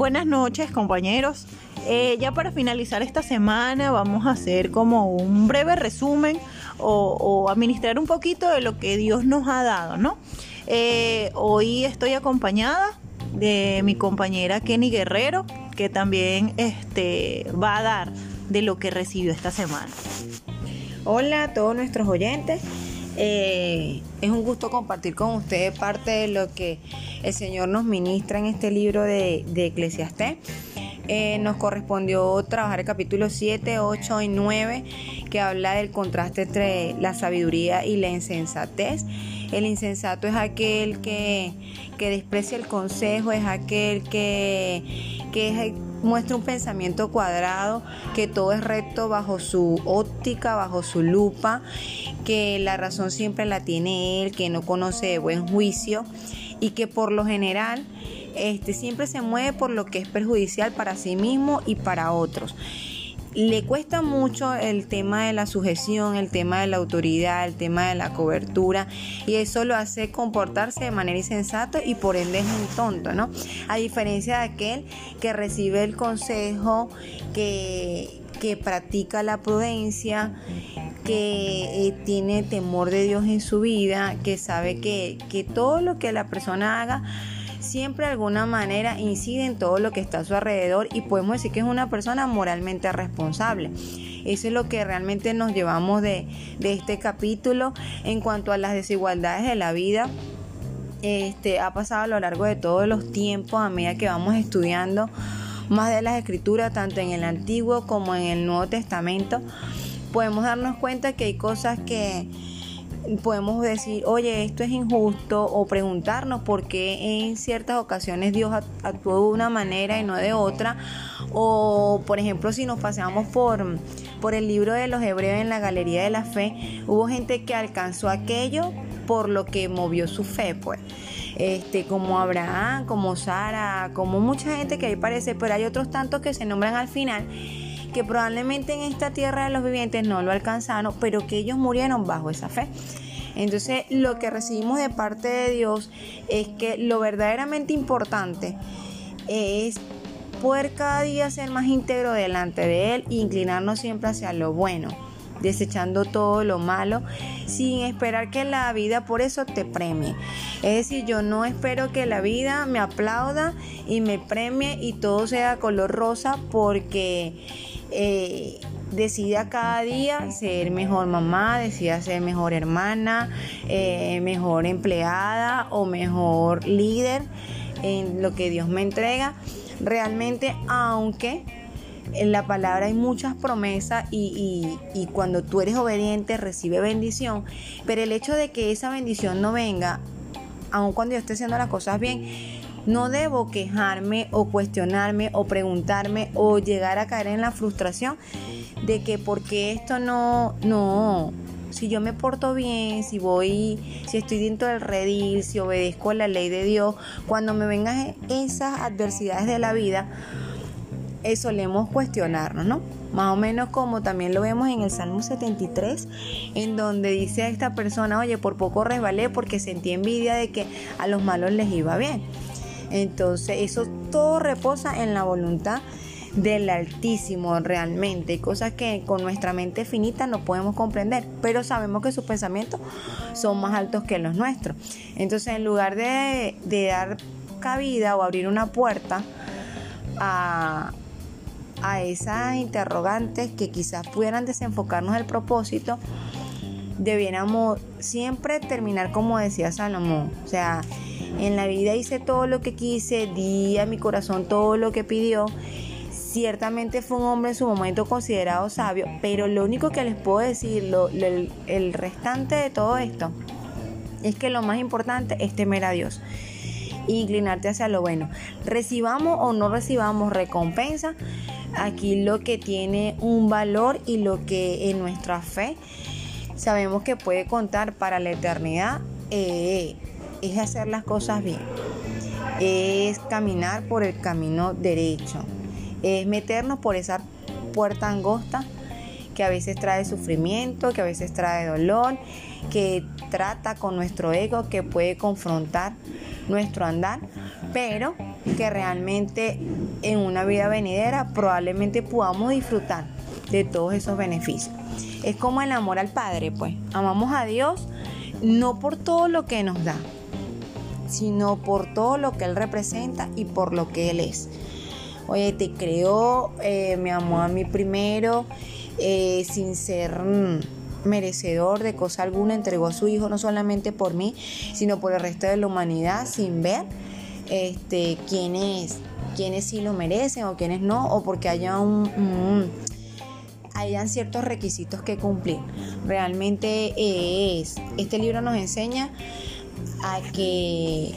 Buenas noches compañeros. Eh, ya para finalizar esta semana vamos a hacer como un breve resumen o, administrar un poquito de lo que Dios nos ha dado, ¿no? Eh, hoy estoy acompañada de mi compañera Kenny Guerrero, que también este, va a dar de lo que recibió esta semana. Hola a todos nuestros oyentes. Eh, es un gusto compartir con ustedes parte de lo que el Señor nos ministra en este libro de, de Eclesiastés. Eh, nos correspondió trabajar el capítulo 7, 8 y 9, que habla del contraste entre la sabiduría y la insensatez. El insensato es aquel que, desprecia el consejo, es aquel que, que muestra un pensamiento cuadrado, que todo es recto bajo su óptica, bajo su lupa, que la razón siempre la tiene él, que no conoce de buen juicio y que por lo general este, siempre se mueve por lo que es perjudicial para sí mismo y para otros. Le cuesta mucho el tema de la sujeción, el tema de la autoridad, el tema de la cobertura y eso lo hace comportarse de manera insensata y por ende es un tonto, ¿no? A diferencia de aquel que recibe el consejo, que, que practica la prudencia, que eh, tiene temor de Dios en su vida, que sabe que, que todo lo que la persona haga siempre de alguna manera incide en todo lo que está a su alrededor y podemos decir que es una persona moralmente responsable. Eso es lo que realmente nos llevamos de, este capítulo en cuanto a las desigualdades de la vida. Este, ha pasado a lo largo de todos los tiempos a medida que vamos estudiando más de las escrituras, tanto en el Antiguo como en el Nuevo Testamento, podemos darnos cuenta que hay cosas que podemos decir, oye, esto es injusto, o preguntarnos por qué en ciertas ocasiones Dios actuó de una manera y no de otra, o por ejemplo, si nos paseamos por, por el libro de los hebreos en la Galería de la Fe, hubo gente que alcanzó aquello por lo que movió su fe, pues. Este, como Abraham, como Sara, como mucha gente que ahí parece, pero hay otros tantos que se nombran al final que probablemente en esta tierra de los vivientes no lo alcanzaron, pero que ellos murieron bajo esa fe. Entonces lo que recibimos de parte de Dios es que lo verdaderamente importante es poder cada día ser más íntegro delante de Él e inclinarnos siempre hacia lo bueno, desechando todo lo malo, sin esperar que la vida por eso te premie. Es decir, yo no espero que la vida me aplauda y me premie y todo sea color rosa porque eh, decida cada día ser mejor mamá, decida ser mejor hermana, eh, mejor empleada o mejor líder en lo que Dios me entrega. Realmente, aunque en la palabra hay muchas promesas y, y, cuando tú eres obediente recibe bendición, pero el hecho de que esa bendición no venga, aun cuando yo esté haciendo las cosas bien, no debo quejarme o cuestionarme o preguntarme o llegar a caer en la frustración de que porque esto no, no, si yo me porto bien, si voy, si estoy dentro del redil, si obedezco a la ley de Dios, cuando me vengan esas adversidades de la vida, eh, solemos cuestionarnos, ¿no? Más o menos como también lo vemos en el Salmo 73, en donde dice a esta persona, oye, por poco resbalé porque sentí envidia de que a los malos les iba bien. Entonces eso todo reposa en la voluntad del Altísimo realmente, cosas que con nuestra mente finita no podemos comprender, pero sabemos que sus pensamientos son más altos que los nuestros. Entonces en lugar de, dar cabida o abrir una puerta a, a esas interrogantes que quizás pudieran desenfocarnos del propósito, debiéramos siempre terminar como decía Salomón, o sea, en la vida hice todo lo que quise, di a mi corazón todo lo que pidió. Ciertamente fue un hombre en su momento considerado sabio, pero lo único que les puedo decir, el, restante de todo esto, es que lo más importante es temer a Dios e inclinarte hacia lo bueno. Recibamos o no recibamos recompensa, aquí lo que tiene un valor y lo que en nuestra fe sabemos que puede contar para la eternidad eh, es hacer las cosas bien, es caminar por el camino derecho, es meternos por esa puerta angosta que a veces trae sufrimiento, que a veces trae dolor, que trata con nuestro ego, que puede confrontar nuestro andar, pero que realmente en una vida venidera probablemente podamos disfrutar de todos esos beneficios. Es como el amor al Padre, pues. Amamos a Dios no por todo lo que nos da, sino por todo lo que Él representa y por lo que Él es. Oye, te creó, eh, me amó a mí primero, eh, sin ser mm, merecedor de cosa alguna, entregó a su hijo no solamente por mí, sino por el resto de la humanidad, sin ver este, quiénes, quiénes sí lo merecen o quiénes no, o porque haya un, hayan ciertos requisitos que cumplir. Realmente es, este libro nos enseña a que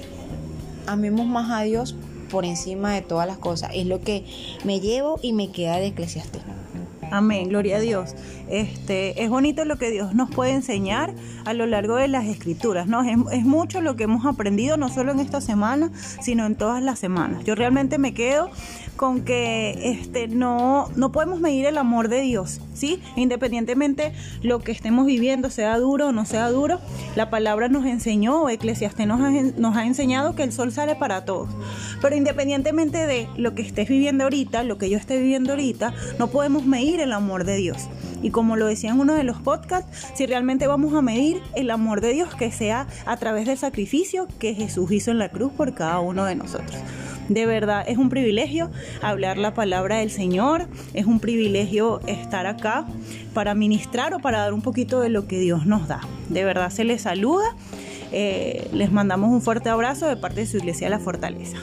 amemos más a Dios por encima de todas las cosas. Es lo que me llevo y me queda de Eclesiastés. Amén, gloria a Dios. Este, es bonito lo que Dios nos puede enseñar a lo largo de las escrituras, ¿no? Es, mucho lo que hemos aprendido, no solo en esta semana, sino en todas las semanas. Yo realmente me quedo con que este, no, no podemos medir el amor de Dios, ¿sí? Independientemente lo que estemos viviendo, sea duro o no sea duro, la palabra nos enseñó, Eclesiastés nos ha, nos ha enseñado que el sol sale para todos. Pero independientemente de lo que estés viviendo ahorita, lo que yo esté viviendo ahorita, no podemos medir el amor de Dios. Y como lo decía en uno de los podcasts, si realmente vamos a medir el amor de Dios, que sea a través del sacrificio que Jesús hizo en la cruz por cada uno de nosotros. De verdad es un privilegio hablar la palabra del Señor, es un privilegio estar acá para ministrar o para dar un poquito de lo que Dios nos da. De verdad se les saluda, eh, les mandamos un fuerte abrazo de parte de su iglesia La Fortaleza.